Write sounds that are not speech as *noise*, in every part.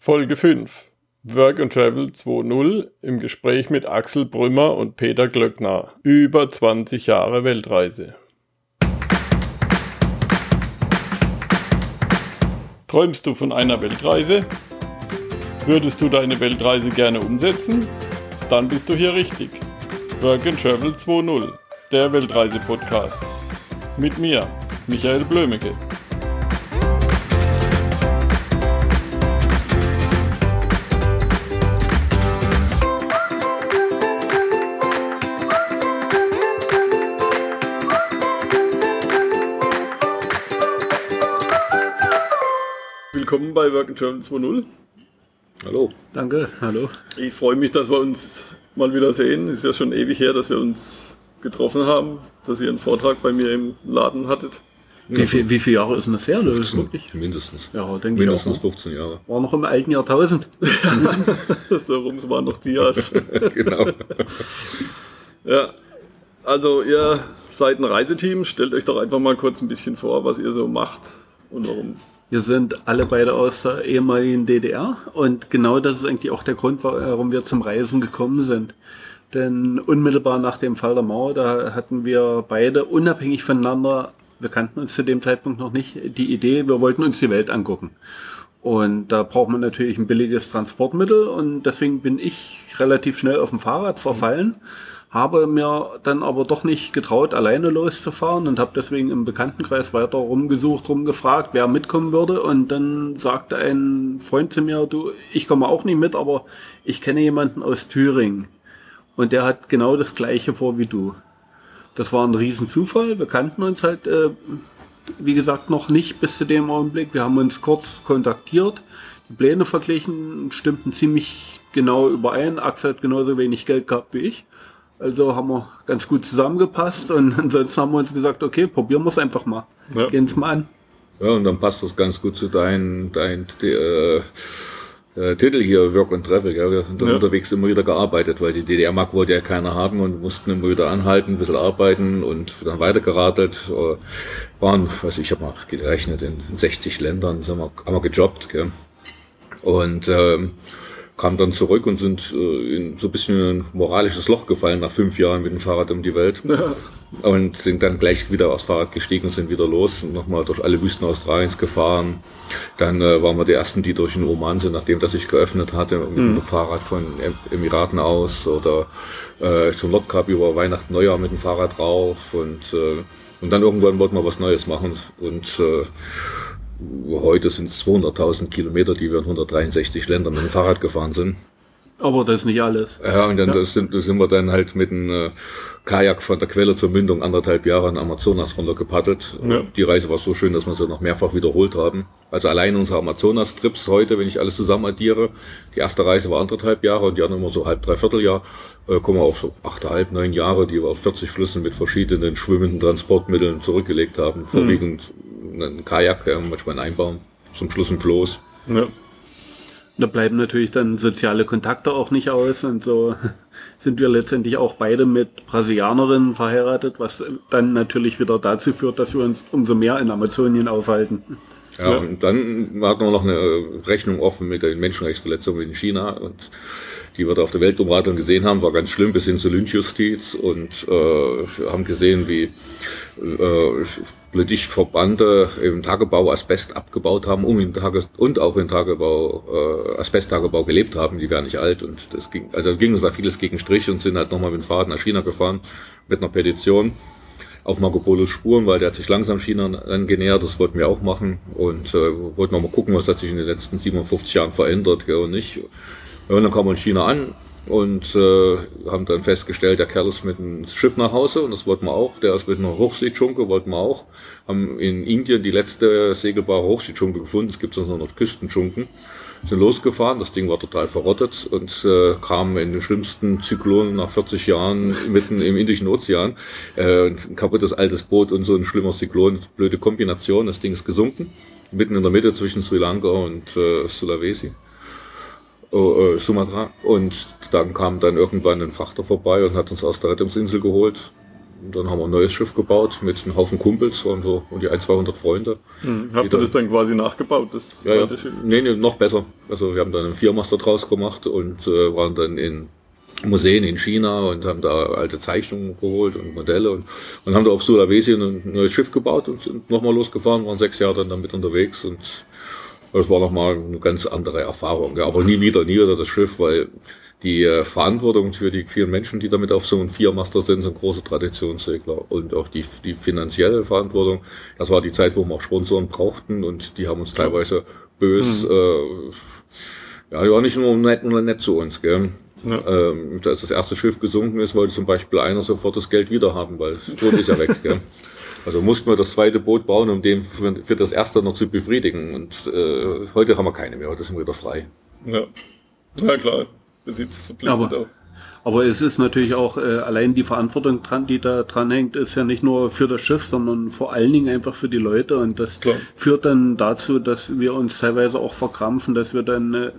Folge 5 Work and Travel 2.0 im Gespräch mit Axel Brümmer und Peter Glöckner. Über 20 Jahre Weltreise. Träumst du von einer Weltreise? Würdest du deine Weltreise gerne umsetzen? Dann bist du hier richtig. Work and Travel 2.0, der Weltreise-Podcast. Mit mir, Michael Blömecke. Willkommen bei Work and Travel 2.0. Hallo. Danke, hallo. Ich freue mich, dass wir uns mal wieder sehen. Ist ja schon ewig her, dass wir uns getroffen haben, dass ihr einen Vortrag bei mir im Laden hattet. Wie, viel, wie viele Jahre ist denn das her? Das ist 15, wirklich. mindestens. Ja, denke Mindestens ich auch. 15 Jahre. War noch im alten Jahrtausend. *laughs* so rum, es waren noch Dias. *laughs* genau. ja, also ihr seid ein Reiseteam. Stellt euch doch einfach mal kurz ein bisschen vor, was ihr so macht und warum. Wir sind alle beide aus der ehemaligen DDR und genau das ist eigentlich auch der Grund, warum wir zum Reisen gekommen sind. Denn unmittelbar nach dem Fall der Mauer, da hatten wir beide unabhängig voneinander, wir kannten uns zu dem Zeitpunkt noch nicht, die Idee, wir wollten uns die Welt angucken. Und da braucht man natürlich ein billiges Transportmittel und deswegen bin ich relativ schnell auf dem Fahrrad verfallen, habe mir dann aber doch nicht getraut, alleine loszufahren und habe deswegen im Bekanntenkreis weiter rumgesucht, rumgefragt, wer mitkommen würde. Und dann sagte ein Freund zu mir, du, ich komme auch nicht mit, aber ich kenne jemanden aus Thüringen. Und der hat genau das gleiche vor wie du. Das war ein Riesenzufall. Wir kannten uns halt, äh, wie gesagt, noch nicht bis zu dem Augenblick. Wir haben uns kurz kontaktiert, die Pläne verglichen, stimmten ziemlich genau überein. Axel hat genauso wenig Geld gehabt wie ich. Also haben wir ganz gut zusammengepasst und ansonsten haben wir uns gesagt, okay, probieren wir es einfach mal. Ja. Gehen's mal an. Ja, und dann passt das ganz gut zu deinem dein, äh, äh, Titel hier, Work and Travel. Gell? Wir sind dann Ja. unterwegs immer wieder gearbeitet, weil die DDR-Mark wollte ja keiner haben und mussten immer wieder anhalten, ein bisschen arbeiten und dann weitergeradelt. Äh, waren, ich, ich habe mal gerechnet, in 60 Ländern sind wir, haben wir gejobbt. Gell? Und ähm, kamen dann zurück und sind äh, in so ein bisschen ein moralisches Loch gefallen nach fünf Jahren mit dem Fahrrad um die Welt. Und sind dann gleich wieder aufs Fahrrad gestiegen und sind wieder los und nochmal durch alle Wüsten Australiens gefahren. Dann äh, waren wir die ersten, die durch den Oman sind, nachdem das sich geöffnet hatte, mit dem Fahrrad von em Emiraten aus oder äh, zum Nordkap über Weihnachten, Neujahr mit dem Fahrrad rauf und, äh, und dann irgendwann wollten wir was Neues machen und äh, heute sind es 200.000 Kilometer, die wir in 163 Ländern mit dem Fahrrad gefahren sind. Aber das ist nicht alles. Ja, und dann das sind, sind wir dann halt mit dem äh, Kajak von der Quelle zur Mündung anderthalb Jahre in Amazonas runtergepaddelt. Ja. Die Reise war so schön, dass wir sie noch mehrfach wiederholt haben. Also allein unsere Amazonas-Trips heute, wenn ich alles zusammen addiere, die erste Reise war anderthalb Jahre und die anderen immer so halb, dreiviertel Jahr, äh, kommen wir auf so achteinhalb, neun Jahre, die wir auf 40 Flüssen mit verschiedenen schwimmenden Transportmitteln zurückgelegt haben. Vorwiegend ein Kajak, ja, manchmal ein Einbaum, zum Schluss ein Floß. Ja. Da bleiben natürlich dann soziale Kontakte auch nicht aus und so *laughs* sind wir letztendlich auch beide mit Brasilianerinnen verheiratet, was dann natürlich wieder dazu führt, dass wir uns umso mehr in Amazonien aufhalten. Ja, Ja. und dann hatten wir noch eine Rechnung offen mit den Menschenrechtsverletzungen in China und die wir da auf der Weltumradung gesehen haben, war ganz schlimm bis hin zur Lynchjustiz und äh, haben gesehen, wie äh, politisch Verbande im Tagebau Asbest abgebaut haben, um im Tage und auch im Tagebau äh, Asbesttagebau gelebt haben. Die wären nicht alt und das ging, also ging uns da vieles gegen Strich und sind halt nochmal mit dem Fahrrad nach China gefahren mit einer Petition auf Marco Polos Spuren, weil der hat sich langsam China angenähert, das wollten wir auch machen und äh, wollten auch mal gucken, was hat sich in den letzten 57 Jahren verändert gell, und nicht. Und dann kamen wir in China an und äh, haben dann festgestellt, der Kerl ist mit einem Schiff nach Hause und das wollten wir auch. Der ist mit einer Hochseetschunke, wollten wir auch. Haben in Indien die letzte segelbare Hochseetschunke gefunden, es gibt sonst noch Küstenschunken. Sind losgefahren, das Ding war total verrottet und äh, kamen in den schlimmsten Zyklonen nach 40 Jahren mitten im Indischen Ozean. Äh, ein kaputtes altes Boot und so ein schlimmer Zyklon, blöde Kombination. Das Ding ist gesunken, mitten in der Mitte zwischen Sri Lanka und äh, Sulawesi. Oh, äh, Sumatra. Und dann kam dann irgendwann ein Frachter vorbei und hat uns aus der Rettungsinsel geholt. Und dann haben wir ein neues Schiff gebaut mit einem Haufen Kumpels, waren so um die 1, 200 Freunde. Hm. Habt ihr das dann quasi nachgebaut, das Ja, ja. Schiff? Nee, nee, noch besser. Also wir haben dann einen Viermaster draus gemacht und äh, waren dann in Museen in China und haben da alte Zeichnungen geholt und Modelle und, und haben da auf Sulawesi ein neues Schiff gebaut und sind nochmal losgefahren, waren sechs Jahre dann damit unterwegs und das war nochmal eine ganz andere Erfahrung. Ja. Aber nie wieder, nie wieder das Schiff, weil die äh, Verantwortung für die vielen Menschen, die damit auf so einem Viermaster sind, sind große Traditionssegler. Und auch die, die finanzielle Verantwortung, das war die Zeit, wo wir auch Sponsoren brauchten und die haben uns teilweise bös, äh, ja, die waren nicht nur nett, nur nett zu uns, gell. Ja. Ähm, als das erste Schiff gesunken ist, wollte zum Beispiel einer sofort das Geld wieder haben, weil Boot ist ja weg. Gell? *laughs* Also mussten wir das zweite Boot bauen, um den für, für das erste noch zu befriedigen. Und äh, heute haben wir keine mehr, heute sind wir wieder frei. Ja. ja, klar. Besitz verpflichtet Aber- auch. Aber es ist natürlich auch äh, allein die Verantwortung dran, die da dran hängt, ist ja nicht nur für das Schiff, sondern vor allen Dingen einfach für die Leute. Und das Klar. führt dann dazu, dass wir uns teilweise auch verkrampfen, dass wir dann äh,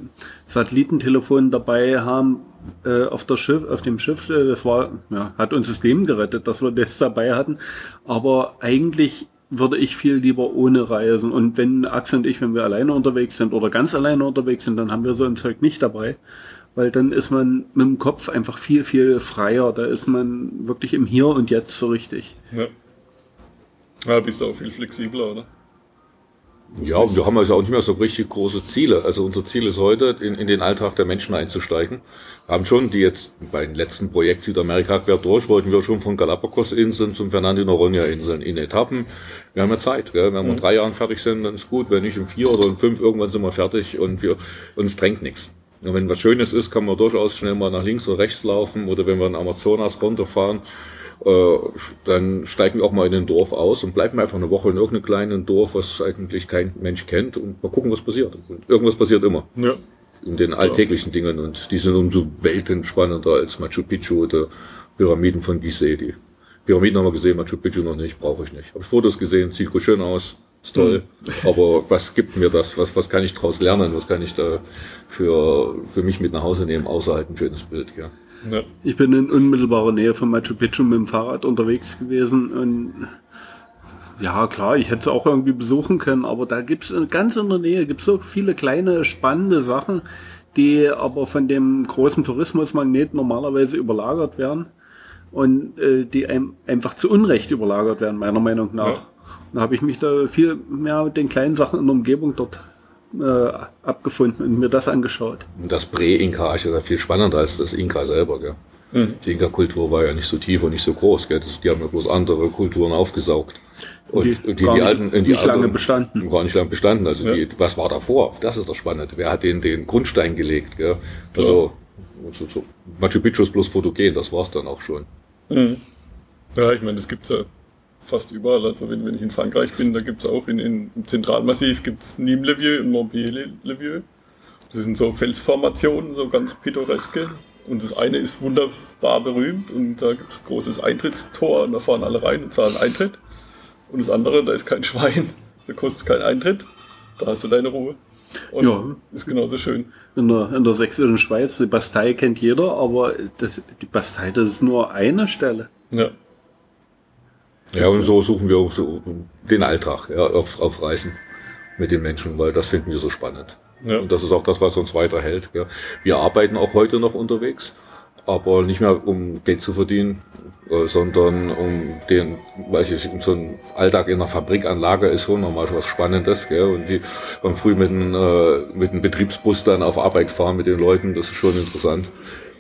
Satellitentelefon dabei haben äh, auf, der Schiff, auf dem Schiff. Äh, das war, ja, hat uns das Leben gerettet, dass wir das *laughs* dabei hatten. Aber eigentlich würde ich viel lieber ohne reisen. Und wenn Axel und ich, wenn wir alleine unterwegs sind oder ganz alleine unterwegs sind, dann haben wir so ein Zeug nicht dabei. Weil dann ist man mit dem Kopf einfach viel, viel freier. Da ist man wirklich im Hier und Jetzt so richtig. Ja. ja, bist du auch viel flexibler, oder? Ja, und wir haben also auch nicht mehr so richtig große Ziele. Also unser Ziel ist heute, in, in den Alltag der Menschen einzusteigen. Wir haben schon die jetzt bei den letzten Projekt Südamerika quer durch, wollten wir schon von Galapagos-Inseln zum Fernando-Noronha-Inseln in Etappen. Wir haben ja Zeit, gell? wenn wir in drei Jahren fertig sind, dann ist gut. Wenn nicht in vier oder in fünf, irgendwann sind wir fertig und wir, uns drängt nichts. Und wenn was Schönes ist, kann man durchaus schnell mal nach links oder rechts laufen oder wenn wir in Amazonas runterfahren, äh, dann steigen wir auch mal in ein Dorf aus und bleiben einfach eine Woche in irgendeinem kleinen Dorf, was eigentlich kein Mensch kennt und mal gucken, was passiert. Und irgendwas passiert immer Ja. in den alltäglichen Dingen und die sind umso weltenspannender als Machu Picchu oder Pyramiden von Gizeh. Die Pyramiden haben wir gesehen, Machu Picchu noch nicht, brauche ich nicht. Habe Fotos gesehen, sieht gut schön aus, ist toll. *laughs* Aber was gibt mir das? Was, was kann ich daraus lernen? Was kann ich da für, für mich mit nach Hause nehmen, außer halt ein schönes Bild? Ja. Ja. Ich bin in unmittelbarer Nähe von Machu Picchu mit dem Fahrrad unterwegs gewesen und ja, klar, ich hätte es auch irgendwie besuchen können, aber da gibt's in- ganz in der Nähe gibt's so viele kleine, spannende Sachen, die aber von dem großen Tourismusmagnet normalerweise überlagert werden und äh, die einem einfach zu Unrecht überlagert werden, meiner Meinung nach. Ja. Da habe ich mich da viel mehr mit den kleinen Sachen in der Umgebung dort äh, abgefunden und mir das angeschaut. Und das Prä-Inka ist ja viel spannender als das Inka selber. Gell? Mhm. Die Inka-Kultur war ja nicht so tief und nicht so groß. Gell? Das, die haben ja bloß andere Kulturen aufgesaugt. Und Die die, die, gar nicht- alten, die nicht lange alten- bestanden. Gar nicht lange bestanden. Also Ja. die, was war davor? Das ist doch spannend. Wer hat den, den Grundstein gelegt? Gell? Also so, so, Machu Picchu ist bloß fotogen, das war's dann auch schon. Mhm. Ja, ich meine, das gibt's ja fast überall. Also wenn, wenn ich in Frankreich bin, da gibt's auch in, in, im Zentralmassiv gibt's Nîmes-le-Vieux und Montpellier-le-Vieux. Das sind so Felsformationen, so ganz pittoreske. Und das eine ist wunderbar berühmt und da gibt's ein großes Eintrittstor und da fahren alle rein und zahlen Eintritt. Und das andere, da ist kein *laughs* Schwein, da kostet kein Eintritt. Da hast du deine Ruhe. Und Ja. ist genauso schön. In der, in der sächsischen Schweiz, die Bastei kennt jeder, aber das, die Bastei, das ist nur eine Stelle. Ja. Ja, und so suchen wir auch so den Alltag ja, auf, auf Reisen mit den Menschen, weil das finden wir so spannend. Ja. Und das ist auch das, was uns weiterhält. Gell. Wir arbeiten auch heute noch unterwegs, aber nicht mehr um Geld zu verdienen, äh, sondern um den, weiß ich, so ein Alltag in einer Fabrikanlage ist schon nochmal was Spannendes. Gell. Und wie beim früh mit einem, äh, mit einem Betriebsbus dann auf Arbeit fahren mit den Leuten, das ist schon interessant.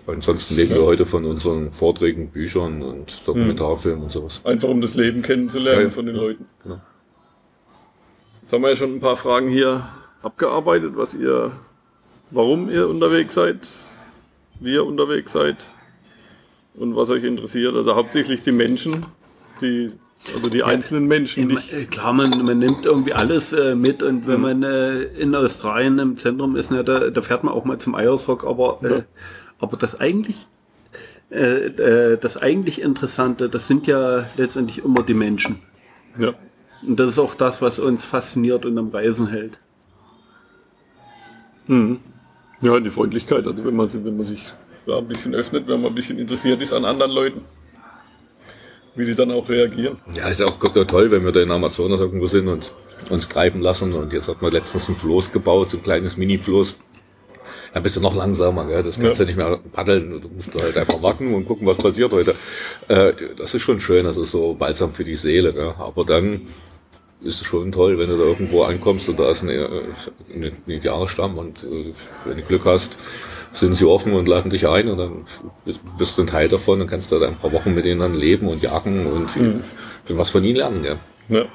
Ansonsten leben wir heute von unseren Vorträgen, Büchern und Dokumentarfilmen und sowas. Einfach um das Leben kennenzulernen Ja, ja. von den Leuten. Genau. Jetzt haben wir ja schon ein paar Fragen hier abgearbeitet, was ihr, warum ihr unterwegs seid, wie ihr unterwegs seid und was euch interessiert. Also hauptsächlich die Menschen, die, also die einzelnen Menschen. Die, äh, klar, man, man nimmt irgendwie alles äh, mit und wenn man äh, in Australien im Zentrum ist, ne, da, da fährt man auch mal zum Eiersrock, aber, äh, aber das eigentlich äh, äh, das eigentlich Interessante, das sind ja letztendlich immer die Menschen. ja. Und das ist auch das, was uns fasziniert und am Reisen hält. ja, die Freundlichkeit. Also wenn man, wenn man sich ja, ein bisschen öffnet, wenn man ein bisschen interessiert ist an anderen Leuten. wie die dann auch reagieren. Ja, ist ja auch toll, wenn wir da in Amazonas irgendwo sind und uns treiben lassen. Und jetzt hat man letztens ein Floß gebaut, so ein kleines Mini-Floß. Da bist du noch langsamer, gell? das kannst du Ja. nicht mehr paddeln. Du musst halt einfach warten und gucken, was passiert heute. Äh, das ist schon schön, das ist so balsam für die Seele. Gell? Aber dann ist es schon toll, wenn du da irgendwo ankommst und da ist ein, äh, ein Indianerstamm und äh, wenn du Glück hast, sind sie offen und laden dich ein und dann bist- du ein Teil davon und kannst da ein paar Wochen mit ihnen dann leben und jagen und was von ihnen lernen. Ja. Ja.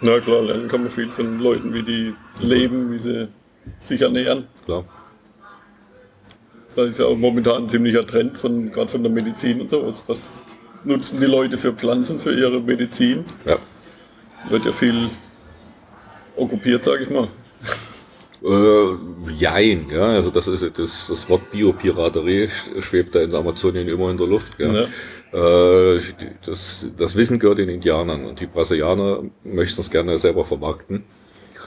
Na klar, lernen kann man viel von Leuten, wie die leben, wie sie sich ernähren. Klar. Das ist ja auch momentan ein ziemlicher Trend von gerade von der Medizin und so. Was, was nutzen die Leute für Pflanzen für ihre Medizin? Ja. Wird ja viel okkupiert, sage ich mal. Äh, jein, ja, also das ist das, das Wort Biopiraterie sch- schwebt da in der Amazonien immer in der Luft. Ja. Äh, das, das Wissen gehört den Indianern und die Brasilianer möchten es gerne selber vermarkten.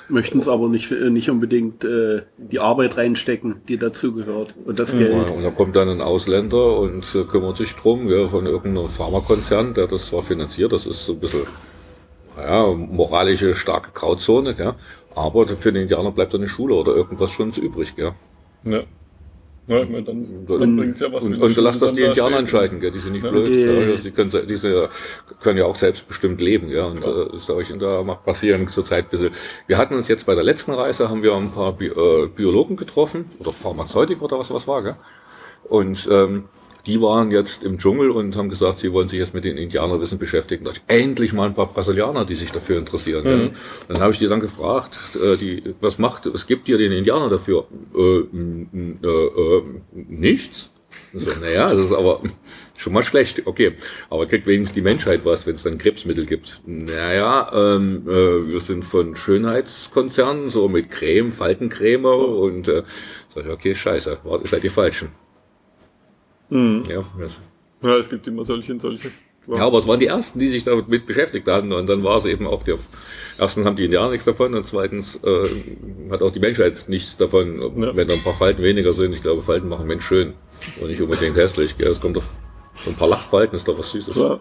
Möchten es aber nicht, nicht unbedingt äh, die Arbeit reinstecken, die dazu gehört. Und das Geld. Und dann kommt dann ein Ausländer und äh, kümmert sich drum, ja, von irgendeinem Pharmakonzern, der das zwar finanziert, das ist so ein bisschen ja, moralische starke Grauzone, ja. aber für den Indianer bleibt eine Schule oder irgendwas schon übrig. Ja. Ja. Ja, ich meine, dann, dann Und, bringt es ja was. und, und lass das die Indianer entscheiden, gell? die sind nicht Ja. blöd. Die- Ja, also die, können, die sind, können ja auch selbstbestimmt leben. Ja? Und äh, sag ich, und da passieren zurzeit ein bisschen. Wir hatten uns jetzt bei der letzten Reise, haben wir ein paar Bi äh, Biologen getroffen, oder Pharmazeutik oder was was war. Gell? Und ähm, die waren jetzt im Dschungel und haben gesagt, sie wollen sich jetzt mit den Indianerwissen beschäftigen. Da ich, endlich mal ein paar Brasilianer, die sich dafür interessieren. gell? Dann habe ich die dann gefragt, äh, die, was macht, was gibt ihr den Indianer dafür? Äh, äh, äh, nichts. So, naja, das ist aber *laughs* schon mal schlecht. Okay, aber kriegt wenigstens die Menschheit was, wenn es dann Krebsmittel gibt. Naja, ähm, äh, wir sind von Schönheitskonzernen, so mit Creme, Faltencreme und äh, sag ich, okay, scheiße, seid ihr falschen. Mhm. Ja, das, Ja, es gibt immer solche und solche. ja, aber es waren die ersten, die sich damit beschäftigt hatten. Und dann war es eben auch der. Erstens haben die Indianer nichts davon und zweitens äh, hat auch die Menschheit nichts davon, Ja. wenn da ein paar Falten weniger sind. Ich glaube, Falten machen Mensch schön und nicht unbedingt hässlich. Gell? Es kommt auf so ein paar Lachfalten, ist doch was Süßes. Ja.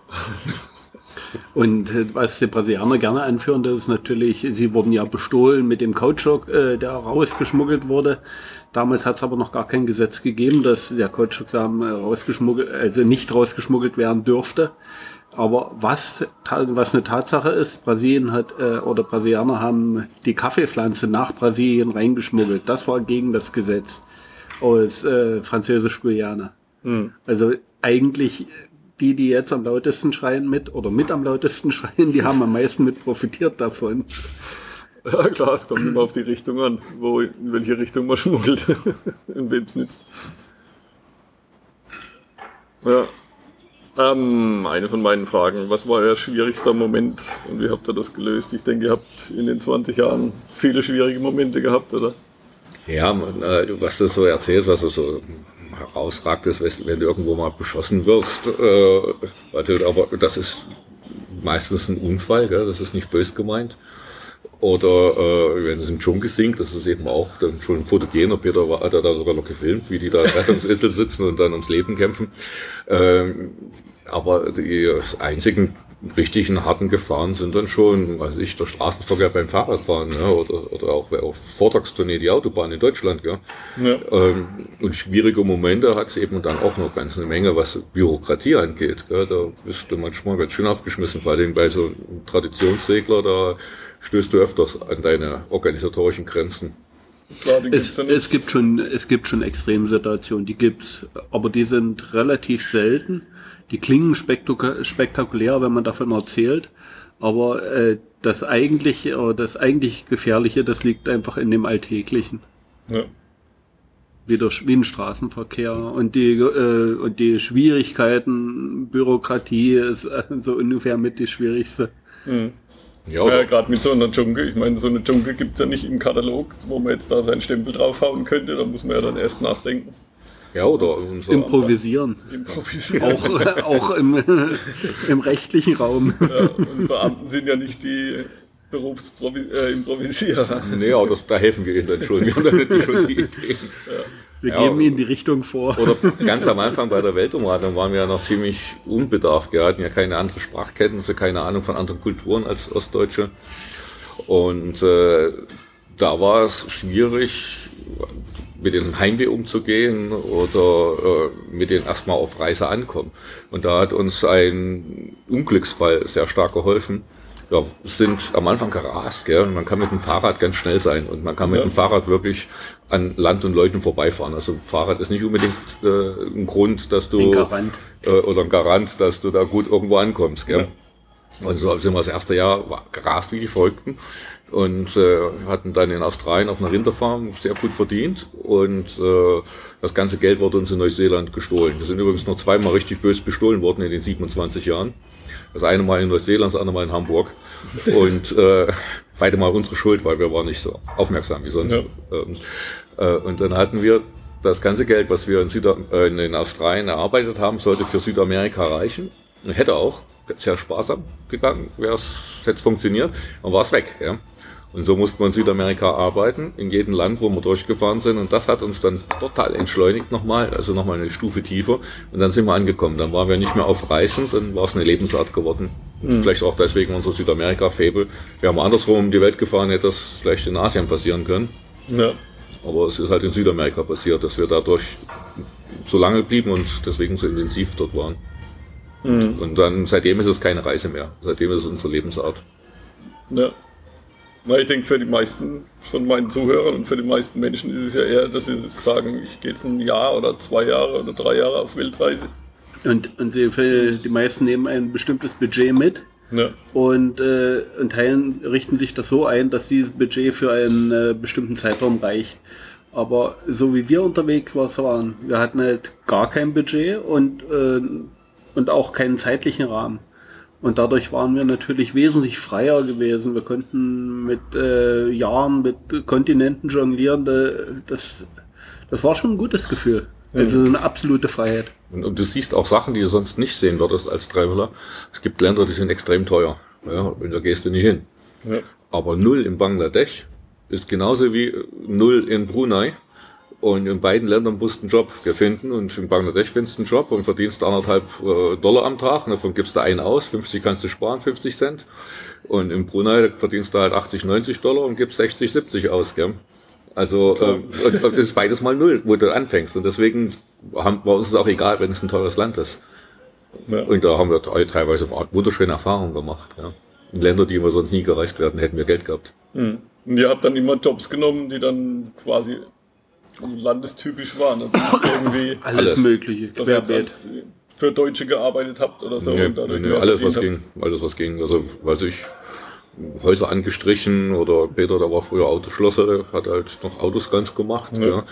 Und äh, was die Brasilianer gerne anführen, das ist natürlich, sie wurden ja bestohlen mit dem Kautschuk, äh, der rausgeschmuggelt wurde. Damals hat es aber noch gar kein Gesetz gegeben, dass der Kautschuksamen rausgeschmuggelt, also nicht rausgeschmuggelt werden dürfte. Aber was, was eine Tatsache ist, Brasilien hat äh, oder Brasilianer haben die Kaffeepflanze nach Brasilien reingeschmuggelt. Das war gegen das Gesetz aus äh, Französisch-Guyana. Mhm. Also eigentlich die, die jetzt am lautesten schreien mit oder mit am lautesten *laughs* schreien, die haben am meisten mit profitiert davon. *laughs* ja, klar, es kommt immer auf die Richtung an, wo, in welche Richtung man *laughs* schmuggelt, in wem es nützt. Ja. Ähm, eine von meinen Fragen, was war euer schwierigster Moment und wie habt ihr das gelöst? Ich denke, ihr habt in den 20 Jahren viele schwierige Momente gehabt, oder? Ja, man, äh, was du so erzählst, was du so herausragt ist, wenn du irgendwo mal beschossen wirst. Äh, aber das ist meistens ein Unfall, gell? das ist nicht bös gemeint. Oder äh, wenn es in Dschungel sinkt, das ist eben auch dann schon fotogener. Peter war, hat ja da sogar noch gefilmt, wie die da in Rettungsinsel sitzen und dann ums Leben kämpfen. Ähm, aber die einzigen richtigen harten Gefahren sind dann schon, weiß ich, der Straßenverkehr beim Fahrradfahren ja, oder, oder auch auf Vortagstournee die Autobahn in Deutschland. Ja. Ja. Ähm, und schwierige Momente hat es eben dann auch noch ganz eine Menge, was Bürokratie angeht. Gell? Da bist du manchmal ganz schön aufgeschmissen, vor allem bei so einem Traditionssegler, da stößt du öfters an deine organisatorischen Grenzen. Klar, Es, es gibt schon, es gibt schon Extremsituationen, die gibt's, aber die sind relativ selten. Die klingen spektaku- spektakulär, wenn man davon erzählt, aber äh, das eigentlich, äh, das eigentlich Gefährliche, das liegt einfach in dem Alltäglichen. ja. wie, der, wie ein Straßenverkehr und die, äh, und die Schwierigkeiten, Bürokratie ist äh, so ungefähr mit die schwierigste. Mhm. Ja, Ja, oder, gerade mit so einer Dschungel. Ich meine, so eine Dschungel gibt es ja nicht im Katalog, wo man jetzt da seinen Stempel draufhauen könnte. Da muss man ja dann erst nachdenken. Ja, oder unser, Improvisieren. Improvisieren. Auch, äh, auch im, *laughs* im rechtlichen Raum. Ja, und Beamten sind ja nicht die Berufsimprovisierer. Nee, aber das, da helfen wir ihnen dann schon. Wir haben nicht schon die Ideen. Wir ja, geben Ihnen die Richtung vor. Oder ganz am Anfang bei der Weltumradung waren wir ja noch ziemlich unbedarft. Wir hatten ja keine anderen Sprachkenntnisse, keine Ahnung von anderen Kulturen als Ostdeutsche. Und äh, da war es schwierig, mit dem Heimweh umzugehen oder äh, mit denen erstmal auf Reise ankommen. Und da hat uns ein Unglücksfall sehr stark geholfen. Ja, sind am Anfang gerast, gell? Und man kann mit dem Fahrrad ganz schnell sein und man kann mit ja. dem Fahrrad wirklich an Land und Leuten vorbeifahren. Also Fahrrad ist nicht unbedingt äh, ein Grund, dass du ein Garant. Äh, oder ein Garant, dass du da gut irgendwo ankommst. Gell? Ja. Und so sind wir das erste Jahr gerast wie die Folgten und äh, hatten dann in Australien auf einer Rinderfarm sehr gut verdient und äh, das ganze Geld wurde uns in Neuseeland gestohlen. Wir sind übrigens noch zweimal richtig böse bestohlen worden in den 27 Jahren. Das eine Mal in Neuseeland, das andere Mal in Hamburg *laughs* und äh, beide mal unsere Schuld, weil wir waren nicht so aufmerksam wie sonst. Ja. Ähm, äh, und dann hatten wir das ganze Geld, was wir in, Süda äh, in Australien erarbeitet haben, sollte für Südamerika reichen. Hätte auch sehr sparsam gegangen, wäre es jetzt funktioniert, und war es weg. Ja. Und so mussten wir in Südamerika arbeiten, in jedem Land, wo wir durchgefahren sind. Und das hat uns dann total entschleunigt nochmal, also nochmal eine Stufe tiefer. Und dann sind wir angekommen. Dann waren wir nicht mehr auf Reisen, dann war es eine Lebensart geworden. Mhm. Vielleicht auch deswegen unser Südamerika-Fabel. Wir haben andersrum um die Welt gefahren, hätte das vielleicht in Asien passieren können. Ja. Aber es ist halt in Südamerika passiert, dass wir dadurch so lange blieben und deswegen so intensiv dort waren. Mhm. Und dann seitdem ist es keine Reise mehr. Seitdem ist es unsere Lebensart. Ja. Na, ich denke, für die meisten von meinen Zuhörern und für die meisten Menschen ist es ja eher, dass sie sagen, ich gehe jetzt ein Jahr oder zwei Jahre oder drei Jahre auf Weltreise. Und, und die, die meisten nehmen ein bestimmtes Budget mit ja. und äh, in Teilen richten sich das so ein, dass dieses Budget für einen äh, bestimmten Zeitraum reicht. Aber so wie wir unterwegs waren, wir hatten halt gar kein Budget und, äh, und auch keinen zeitlichen Rahmen. Und dadurch waren wir natürlich wesentlich freier gewesen. Wir konnten mit äh, Jahren, mit Kontinenten jonglieren. Das, das war schon ein gutes Gefühl. Also eine absolute Freiheit. Und, und, du siehst auch Sachen, die du sonst nicht sehen würdest als Traveler. Es gibt Länder, die sind extrem teuer. Ja, und da gehst du nicht hin. Ja. Aber null in Bangladesch ist genauso wie null in Brunei. Und in beiden Ländern musst du einen Job finden. Und in Bangladesch findest du einen Job und verdienst anderthalb äh, Dollar am Tag. Und davon gibst du einen aus. 50 kannst du sparen, 50 Cent. Und in Brunei verdienst du halt 80, 90 Dollar und gibst 60, 70 aus. Gell? Also äh, das ist beides mal null, wo du anfängst. Und deswegen haben, bei uns ist es auch egal, wenn es ein teures Land ist. Ja. Und da haben wir teilweise wunderschöne Erfahrungen gemacht. Ja. In Länder, die wir sonst nie gereist werden, hätten wir Geld gehabt. Mhm. Und ihr habt dann immer Jobs genommen, die dann quasi landestypisch waren. Also irgendwie *laughs* alles, alles Mögliche. Als für Deutsche gearbeitet habt oder so. Nee, nee, nee alles, was habt. ging. Alles, was ging. Also, weiß ich, Häuser angestrichen oder Peter, der war früher Autoschlosser, hat halt noch Autos ganz gemacht. Ja. ja.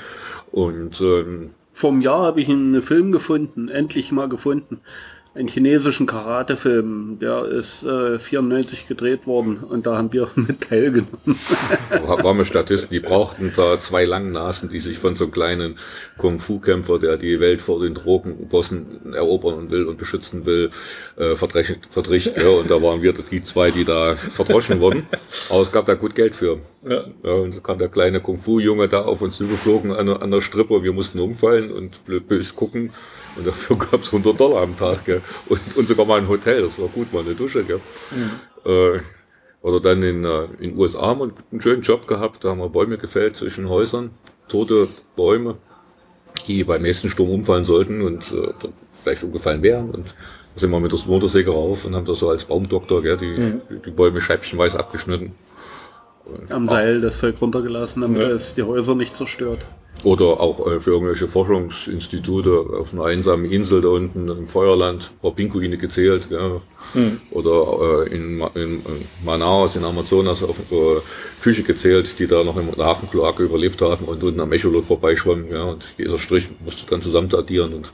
Und ähm, einem Jahr habe ich einen Film gefunden, endlich mal gefunden einen chinesischen Karate-Film, der ist äh, 94 gedreht worden und da haben wir *laughs* mit teilgenommen. Wir Statisten, die brauchten da zwei Langnasen, die sich von so einem kleinen Kung-Fu-Kämpfer, der die Welt vor den Drogenbossen erobern will und beschützen will, äh, verdrischt. Ja, und da waren wir die zwei, die da verdroschen wurden. Aber es gab da gut Geld für. Ja. ja und so kam der kleine Kung-Fu-Junge da auf uns zugeflogen an, an der Strippe. Wir mussten umfallen und blöd bös gucken. Und dafür gab es 100 Dollar am Tag. Gell? Und, und sogar mal ein Hotel, das war gut, mal eine Dusche. Gell? Mhm. Äh, oder dann in äh, in USA haben wir einen schönen Job gehabt, da haben wir Bäume gefällt zwischen Häusern, tote Bäume, die beim nächsten Sturm umfallen sollten und äh, vielleicht umgefallen wären. Und da sind wir mit der Motorsäge rauf und haben da so als Baumdoktor gell, die, mhm. die Bäume scheibchenweise abgeschnitten. Und Am Seil das Zeug runtergelassen, damit ja. es die Häuser nicht zerstört. Oder auch äh, für irgendwelche Forschungsinstitute auf einer einsamen Insel da unten im Feuerland, ein paar Pinguine gezählt. Ja. Mhm. Oder äh, in, in, Manaus, in Amazonas, auf äh, Fische gezählt, die da noch in der Hafenkloake überlebt haben und unten am Echolot vorbeischwammen. Ja. Und jeder Strich musste dann zusammen addieren. Und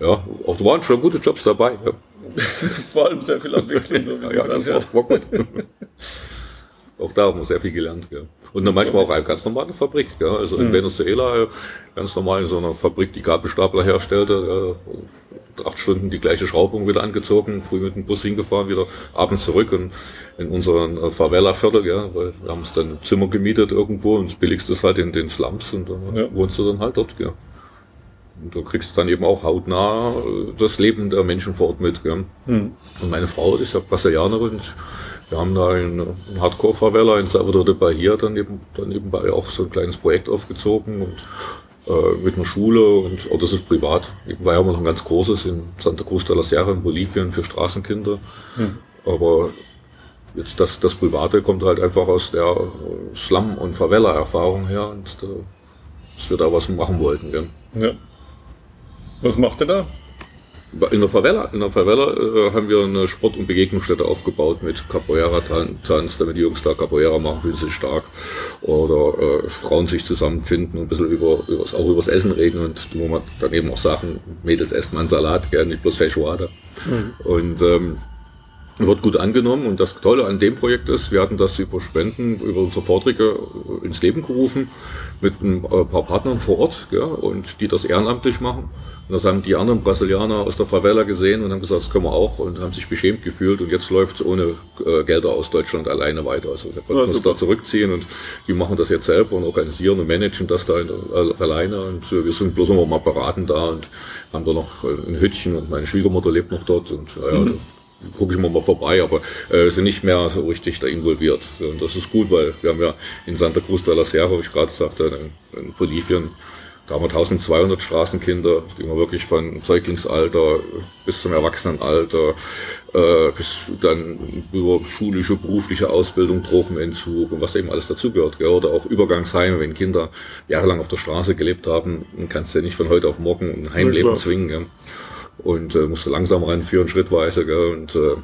ja, auch da waren schon gute Jobs dabei. Ja. *laughs* Vor allem sehr viel Abwechslung, so wie ja, das war, war gut. *laughs* auch da haben wir sehr viel gelernt. Gell. Und dann manchmal auch eine ganz normale Fabrik. Gell. Also in Mhm. Venezuela ganz normal in so einer Fabrik, die Gabelstapler herstellte. Äh, acht Stunden die gleiche Schraubung wieder angezogen, früh mit dem Bus hingefahren, wieder abends zurück und in unseren äh, Favela-Viertel, gell, weil wir haben uns dann ein Zimmer gemietet irgendwo und das billigste ist halt in den Slums und dann Ja. wohnst du dann halt dort. Gell. Und du kriegst dann eben auch hautnah äh, das Leben der Menschen vor Ort mit. Gell. Hm. Und meine Frau, die ist ja Brasilianerin. Wir haben da in, in Hardcore-Favela in Salvador de Bahia dann, eben, dann nebenbei auch so ein kleines Projekt aufgezogen und äh, mit einer Schule und oh, das ist privat. Nebenbei haben wir noch ein ganz großes in Santa Cruz de la Sierra in Bolivien für Straßenkinder. Hm. Aber jetzt das, das Private kommt halt einfach aus der Slum- und Favela-Erfahrung her und äh, dass wir da was machen wollten. Gell. Ja. Was macht er da? In der Favela, in der Favela äh, haben wir eine Sport- und Begegnungsstätte aufgebaut mit Capoeira-Tanz, damit die Jungs da Capoeira machen, fühlen sich stark. Oder äh, Frauen sich zusammenfinden und ein bisschen über, übers, auch übers Essen reden und wo man dann eben auch sagen, Mädels essen mal einen Salat, gell, nicht bloß Feijoada. Und ähm, wird gut angenommen und das Tolle an dem Projekt ist, wir hatten das über Spenden, über unsere Vorträge ins Leben gerufen mit ein paar Partnern vor Ort ja, und die das ehrenamtlich machen. Und das haben die anderen Brasilianer aus der Favela gesehen und haben gesagt, das können wir auch und haben sich beschämt gefühlt und jetzt läuft es ohne äh, Gelder aus Deutschland alleine weiter. Also da konnten wir uns da zurückziehen und die machen das jetzt selber und organisieren und managen das da in, äh, alleine und äh, wir sind bloß immer mal beraten da und haben da noch äh, ein Hütchen und meine Schwiegermutter lebt noch dort und äh, ja, Mhm. Gucke ich mal, mal vorbei, aber äh, sind nicht mehr so richtig da involviert. Und das ist gut, weil wir haben ja in Santa Cruz de la Sierra, wie ich gerade sagte, in, in Bolivien, da haben wir 1200 Straßenkinder, die wir wirklich von Säuglingsalter bis zum Erwachsenenalter, äh, bis dann über schulische, berufliche Ausbildung, Drogenentzug und was eben alles dazugehört. Oder auch Übergangsheime, wenn Kinder jahrelang auf der Straße gelebt haben, dann kannst du ja nicht von heute auf morgen ein Heimleben klar. zwingen. Gell? Und äh, musst du langsam ranführen, schrittweise. Gell? Und äh,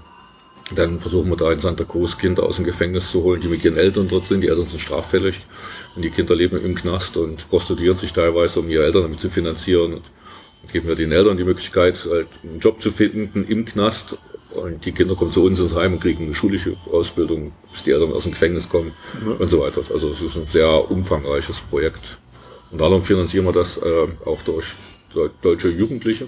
dann versuchen wir da in Santa Cruz Kinder aus dem Gefängnis zu holen, die mit ihren Eltern dort sind. Die Eltern sind straffällig und die Kinder leben im Knast und prostituieren sich teilweise, um ihre Eltern damit zu finanzieren. Und dann geben wir den Eltern die Möglichkeit, halt einen Job zu finden im Knast. Und die Kinder kommen zu uns ins Heim und kriegen eine schulische Ausbildung, bis die Eltern aus dem Gefängnis kommen Ja. und so weiter. Also es ist ein sehr umfangreiches Projekt. Unter anderem finanzieren wir das äh, auch durch deu- deutsche Jugendliche.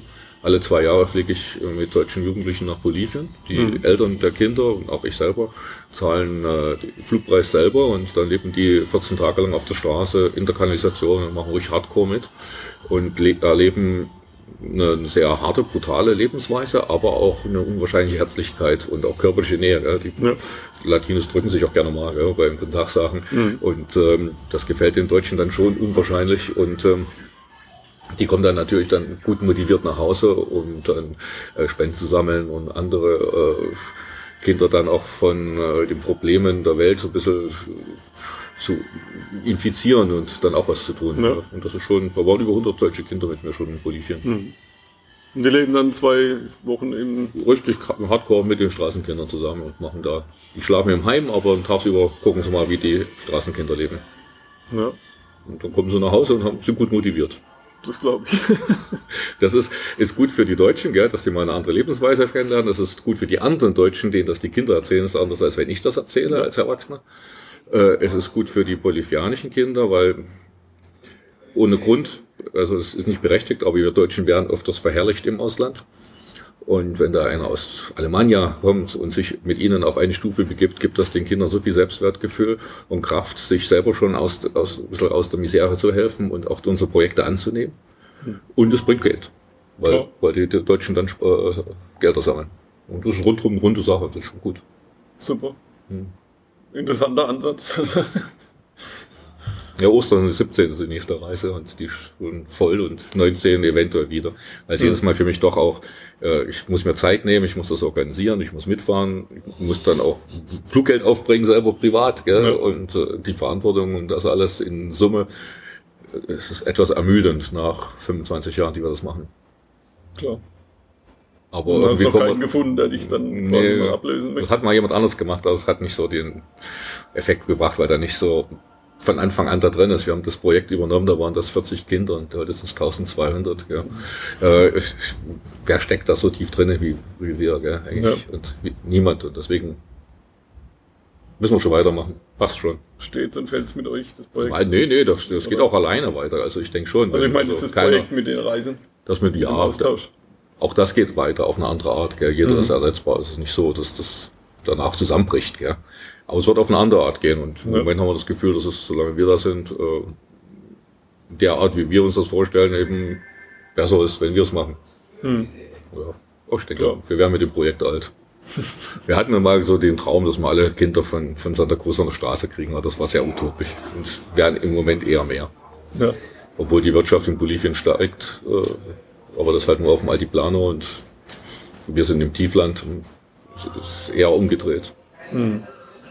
Alle zwei Jahre fliege ich äh, mit deutschen Jugendlichen nach Bolivien. Die Mhm. Eltern der Kinder und auch ich selber zahlen äh, den Flugpreis selber und dann leben die 14 Tage lang auf der Straße in der Kanalisation und machen ruhig Hardcore mit und le erleben eine sehr harte, brutale Lebensweise, aber auch eine unwahrscheinliche Herzlichkeit und auch körperliche Nähe. Gell? Die Ja. Latinos drücken sich auch gerne mal gell, beim Guten Tag sagen. Mhm. Und ähm, das gefällt den Deutschen dann schon unwahrscheinlich. Und ähm, die kommen dann natürlich dann gut motiviert nach Hause, um dann äh, Spenden zu sammeln und andere äh, Kinder dann auch von äh, den Problemen der Welt so ein bisschen zu infizieren und dann auch was zu tun. Ja. Ja. Und das ist schon, da waren über 100 deutsche Kinder mit mir schon in Bolivien. Hm. Und die leben dann zwei Wochen im. Richtig hardcore mit den Straßenkindern zusammen und machen da, die schlafen im Heim, aber tagsüber gucken sie mal, wie die Straßenkinder leben. Ja, Und dann kommen sie nach Hause und haben, sind gut motiviert. Das glaube ich. *laughs* Das ist, ist gut für die Deutschen, gell, dass sie mal eine andere Lebensweise kennenlernen. Das ist gut für die anderen Deutschen, denen das die Kinder erzählen, das ist anders, als wenn ich das erzähle als Erwachsener. Äh, es ist gut für die bolivianischen Kinder, weil ohne Grund, also es ist nicht berechtigt, aber wir Deutschen werden öfters verherrlicht im Ausland. Und wenn da einer aus Alemannia kommt und sich mit ihnen auf eine Stufe begibt, gibt das den Kindern so viel Selbstwertgefühl und Kraft, sich selber schon aus, aus, ein bisschen aus der Misere zu helfen und auch unsere Projekte anzunehmen. Und es bringt Geld, weil, Klar. weil die, die Deutschen dann äh, Gelder sammeln. Und das ist rundherum eine runde Sache, das ist schon gut. Super. Hm. Interessanter Ansatz. *laughs* Ja, Ostern ist 17 ist die nächste Reise und die schon voll und 19 eventuell wieder. Weil es Mhm. jedes Mal für mich doch auch, äh, ich muss mir Zeit nehmen, ich muss das organisieren, ich muss mitfahren, ich muss dann auch Fluggeld aufbringen, selber privat, gell? Ja. Und äh, die Verantwortung und das alles in Summe. äh, Es ist etwas ermüdend nach 25 Jahren, die wir das machen. Klar. Aber Und du hast noch keinen gefunden, der dich dann quasi Nee, mal ablösen Das möchte. hat mal jemand anderes gemacht, aber es hat nicht so den Effekt gebracht, weil er nicht so von Anfang an da drin ist. Wir haben das Projekt übernommen, da waren das 40 Kinder und heute sind es 1200. Ja. Äh, wer steckt da so tief drin wie, wie wir? Gell? Eigentlich. Und wie, niemand. Und deswegen Müssen wir schon weitermachen. Passt schon. Steht's und fällt's mit euch, das Projekt? Nein, nee, nee, das, das geht auch alleine weiter. Also ich denke schon. Also ich meine, das ist das keiner- Projekt mit den Reisen, Das mit, ja, Austausch. auch das geht weiter auf eine andere Art. Gell. Jeder Mhm. ist ersetzbar. Es ist nicht so, dass das danach zusammenbricht. Gell. Aber es wird auf eine andere Art gehen. Und im Ja. Moment haben wir das Gefühl, dass es, solange wir da sind, äh, der Art, wie wir uns das vorstellen, eben besser ist, wenn wir es machen. Hm. Ja. Oh, ich denke, Ja. wir werden mit dem Projekt alt. *laughs* Wir hatten ja mal so den Traum, dass wir alle Kinder von, von Santa Cruz an der Straße kriegen, aber das war sehr utopisch. Und werden im Moment eher mehr. Ja. Obwohl die Wirtschaft in Bolivien steigt, äh, aber das halt nur auf dem Altiplano und wir sind im Tiefland. Es ist eher umgedreht.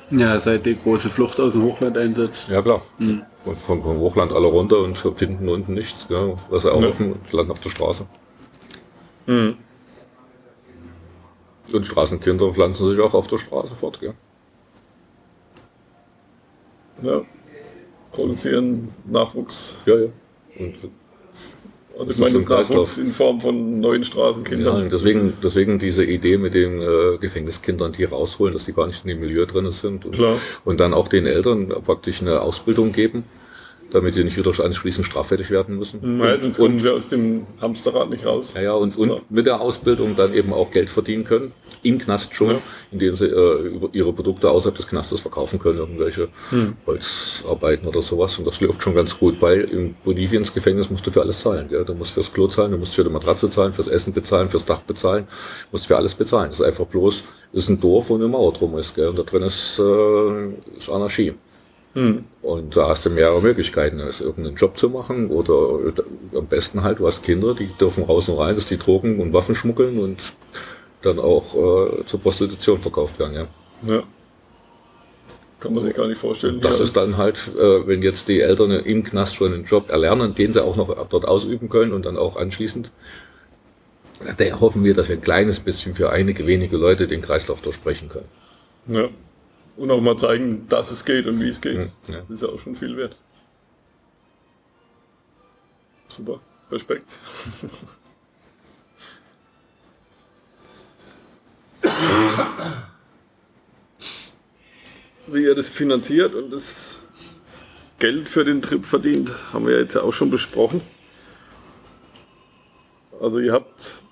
Ja, seit die große Flucht aus dem Hochland einsetzt. Ja, klar. Und vom, vom Hochland alle runter und finden unten nichts. Ja, Wasser erhoffen und landen auf der Straße. Hm. Und Straßenkinder pflanzen sich auch auf der Straße fort. Gell? ja. Produzieren Nachwuchs. Ja, ja. Und Also ich meine, das. Nachwuchs in Form von neuen Ja, Straßenkindern. und deswegen, deswegen diese Idee mit den äh, Gefängniskindern, die rausholen, dass die gar nicht in dem Milieu drin sind. Und, und dann auch den Eltern praktisch eine Ausbildung geben, damit sie nicht wieder anschließend straffällig werden müssen. Ja, sonst kommen sie aus dem Hamsterrad nicht raus. Ja, ja, und, und mit der Ausbildung dann eben auch Geld verdienen können, im Knast schon, Ja. indem sie äh, über ihre Produkte außerhalb des Knastes verkaufen können, irgendwelche Hm. Holzarbeiten oder sowas. Und das läuft schon ganz gut, weil in Boliviens Gefängnis musst du für alles zahlen. Gell? Du musst fürs Klo zahlen, du musst für die Matratze zahlen, fürs Essen bezahlen, fürs Dach bezahlen, musst für alles bezahlen. Das ist einfach bloß, das ist ein Dorf, wo eine Mauer drum ist. Gell? Und da drin ist, äh, ist Anarchie. Hm. Und da hast du mehrere Möglichkeiten, also irgendeinen Job zu machen oder am besten halt, du hast Kinder, die dürfen raus und rein, dass die Drogen und Waffen schmuggeln und dann auch äh, zur Prostitution verkauft werden. Ja. Ja. Kann man sich gar nicht vorstellen. Das ist dann halt, äh, wenn jetzt die Eltern im Knast schon einen Job erlernen, den sie auch noch dort ausüben können und dann auch anschließend, da hoffen wir, dass wir ein kleines bisschen für einige wenige Leute den Kreislauf durchbrechen können. Ja. Und auch mal zeigen, dass es geht und wie es geht. Ja. Das ist ja auch schon viel wert. Super. Respekt. *laughs* Wie ihr das finanziert und das Geld für den Trip verdient, haben wir jetzt ja auch schon besprochen. Also ihr habt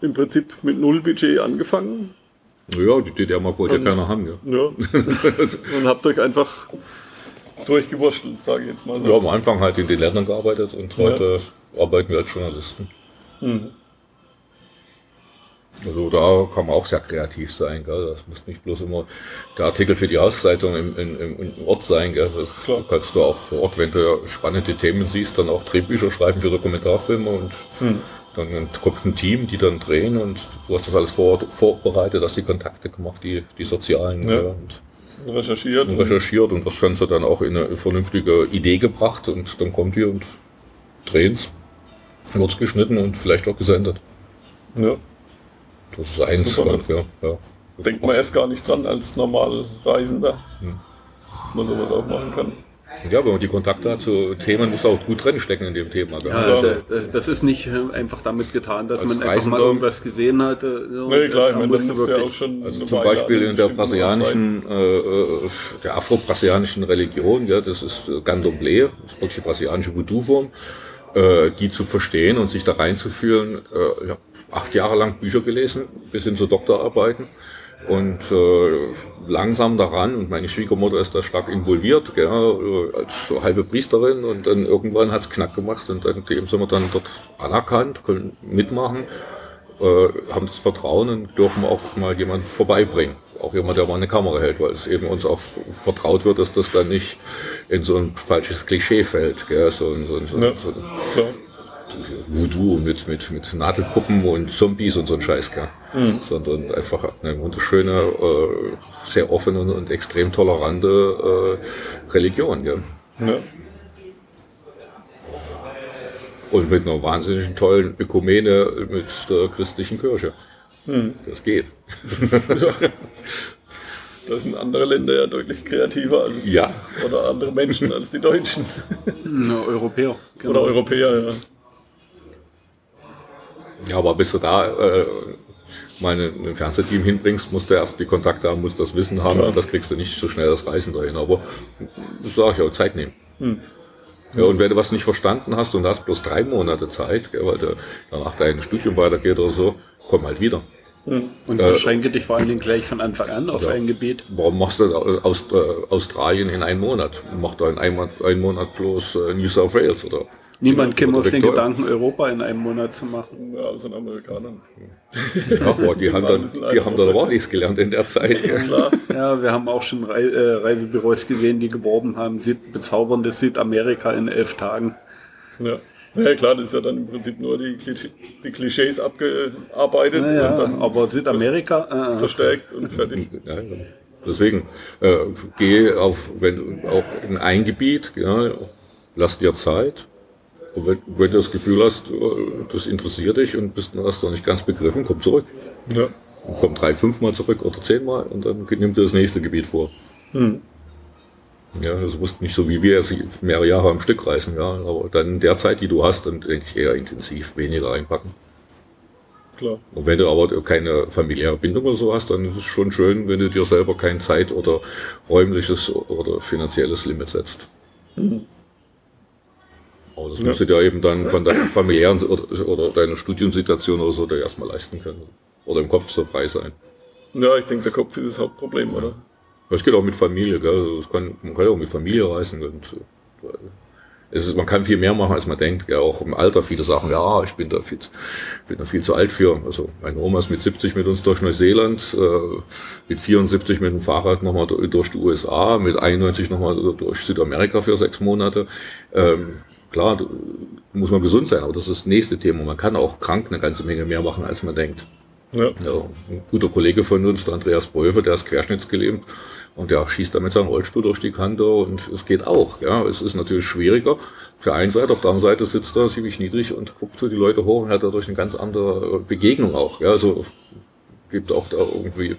im Prinzip mit null Budget angefangen. Ja, die DDR-Mark wollte ja keiner haben. Ja. Ja. *laughs* und habt euch einfach durchgewurschtelt, sage ich jetzt mal so. Wir haben am Anfang halt in den Ländern gearbeitet und Ja. heute arbeiten wir als Journalisten. Mhm. Also da kann man auch sehr kreativ sein. Gell? Das muss nicht bloß immer der Artikel für die Hauszeitung im, im, im, im Ort sein. Gell? Das Klar. kannst du auch vor Ort, wenn du spannende Themen siehst, dann auch Drehbücher schreiben für Dokumentarfilme und Hm. Dann kommt ein Team, die dann drehen und du hast das alles vor vorbereitet, hast die Kontakte gemacht, die, die sozialen Ja. gell? und, Recherchiert. und recherchiert und das Ganze dann auch in eine vernünftige Idee gebracht und dann kommt die und drehen's, wird's geschnitten und vielleicht auch gesendet. Ja. Das ist eins. Super. Und, ja, ja. Denkt man erst gar nicht dran als normal Reisender, Hm. dass man sowas auch machen kann. Ja, wenn man die Kontakte hat zu Themen, muss auch gut drinstecken in dem Thema. Ja, Also- das, das ist nicht äh, einfach damit getan, dass man einfach Reisender- mal irgendwas gesehen hat. äh, So, Nee, klar, ich man meine, das musste muss ja wirklich- auch schon. Also zum Beispiel in der brasilianischen, äh, äh, der afro-brasilianischen Religion, ja, das ist äh, Candomblé, das ist wirklich die brasilianische Voodoo-Form, äh, die zu verstehen und sich da reinzuführen. Äh, ich habe acht Jahre lang Bücher gelesen, bis hin zu Doktorarbeiten und äh, langsam daran und meine Schwiegermutter ist da stark involviert, gell, äh, als halbe Priesterin und dann irgendwann hat's knack gemacht und dann eben sind wir dann dort anerkannt, können mitmachen äh, haben das Vertrauen und dürfen auch mal jemanden vorbeibringen. Auch jemand, der mal eine Kamera hält, weil es eben uns auch vertraut wird, dass das dann nicht in so ein falsches Klischee fällt. Gell? So, so, so, Ja. so. Voodoo mit, mit, mit Nadelpuppen und Zombies und so ein Scheiß. Gell? Mhm. Sondern einfach eine wunderschöne, äh, sehr offene und extrem tolerante äh, Religion. Gell? Ja. Und mit einer wahnsinnig tollen Ökumene mit der christlichen Kirche. Mhm. Das geht. *laughs* Da sind andere Länder ja deutlich kreativer als Ja. oder andere Menschen als die Deutschen Na, Europäer. genau. oder Europäer. Ja. Ja, aber bis du da äh, mal ein, ein Fernsehteam hinbringst, musst du erst die Kontakte haben, musst das Wissen haben. Klar. Das kriegst du nicht so schnell das Reisen dahin. Aber das sage ich auch, Zeit nehmen. Hm. Ja, und wenn du was nicht verstanden hast und hast bloß drei Monate Zeit, gell, weil du danach dein Studium weitergeht oder so, komm halt wieder. Und Äh, beschränke dich vor allen Dingen gleich von Anfang an auf Ja. ein Gebiet. Warum machst du aus äh, Australien in einen Monat? Mach da in einem einen Monat bloß äh, New South Wales oder Niemand käme auf den. Gedanken, Europa in einem Monat zu machen. Ja, außer den Amerikanern. Ja, aber die, haben dann, die haben dann aber auch nichts gelernt in der Zeit. Ja, klar. Ja, wir haben auch schon äh, Reisebüros gesehen, die geworben haben, bezauberndes Südamerika in elf Tagen. Ja. ja, klar, das ist ja dann im Prinzip nur die, Klischee, die Klischees abgearbeitet Naja, und dann aber Südamerika, äh, verstärkt und fertig. Ja, ja. Deswegen, äh, geh auf, wenn, auch in ein Gebiet, ja, lass dir Zeit. Und wenn, wenn du das Gefühl hast, äh, das interessiert dich und bist hast noch nicht ganz begriffen, komm zurück. Ja. Und komm drei, fünfmal zurück oder zehnmal und dann nimm dir das nächste Gebiet vor. Hm. Ja, das musst nicht so wie wir jetzt mehrere Jahre am Stück reisen, ja. Aber dann in der Zeit, die du hast, dann denke ich eher intensiv, weniger einpacken. Klar. Und wenn du aber keine familiäre Bindung oder so hast, dann ist es schon schön, wenn du dir selber kein Zeit- oder räumliches oder finanzielles Limit setzt. Aber das Ja. musst du dir eben dann von deiner familiären oder, oder deiner Studiensituation oder so erstmal leisten können. Oder im Kopf so frei sein. Ja, ich denke, der Kopf ist das Hauptproblem, oder? Das geht auch mit Familie, gell? Also das kann, man kann ja auch mit Familie reisen. Und, es ist, man kann viel mehr machen, als man denkt. Gell? Auch im Alter viele Sachen, ja, ich bin da, viel, bin da viel zu alt für. Also meine Oma ist mit 70 mit uns durch Neuseeland, äh, mit 74 mit dem Fahrrad nochmal du- durch die USA, mit 91 nochmal durch Südamerika für sechs Monate. Ähm, klar, muss man gesund sein, aber das ist das nächste Thema. Man kann auch krank eine ganze Menge mehr machen, als man denkt. Ja. Ja, ein guter Kollege von uns, der Andreas Bräufe, der ist querschnittsgelähmt und der schießt da mit seinem Rollstuhl durch die Kante und es geht auch. Ja, es ist natürlich schwieriger. Auf der einen Seite, auf der anderen Seite sitzt er ziemlich niedrig und guckt so die Leute hoch und hat dadurch eine ganz andere Begegnung auch. Ja, also gibt auch da irgendwie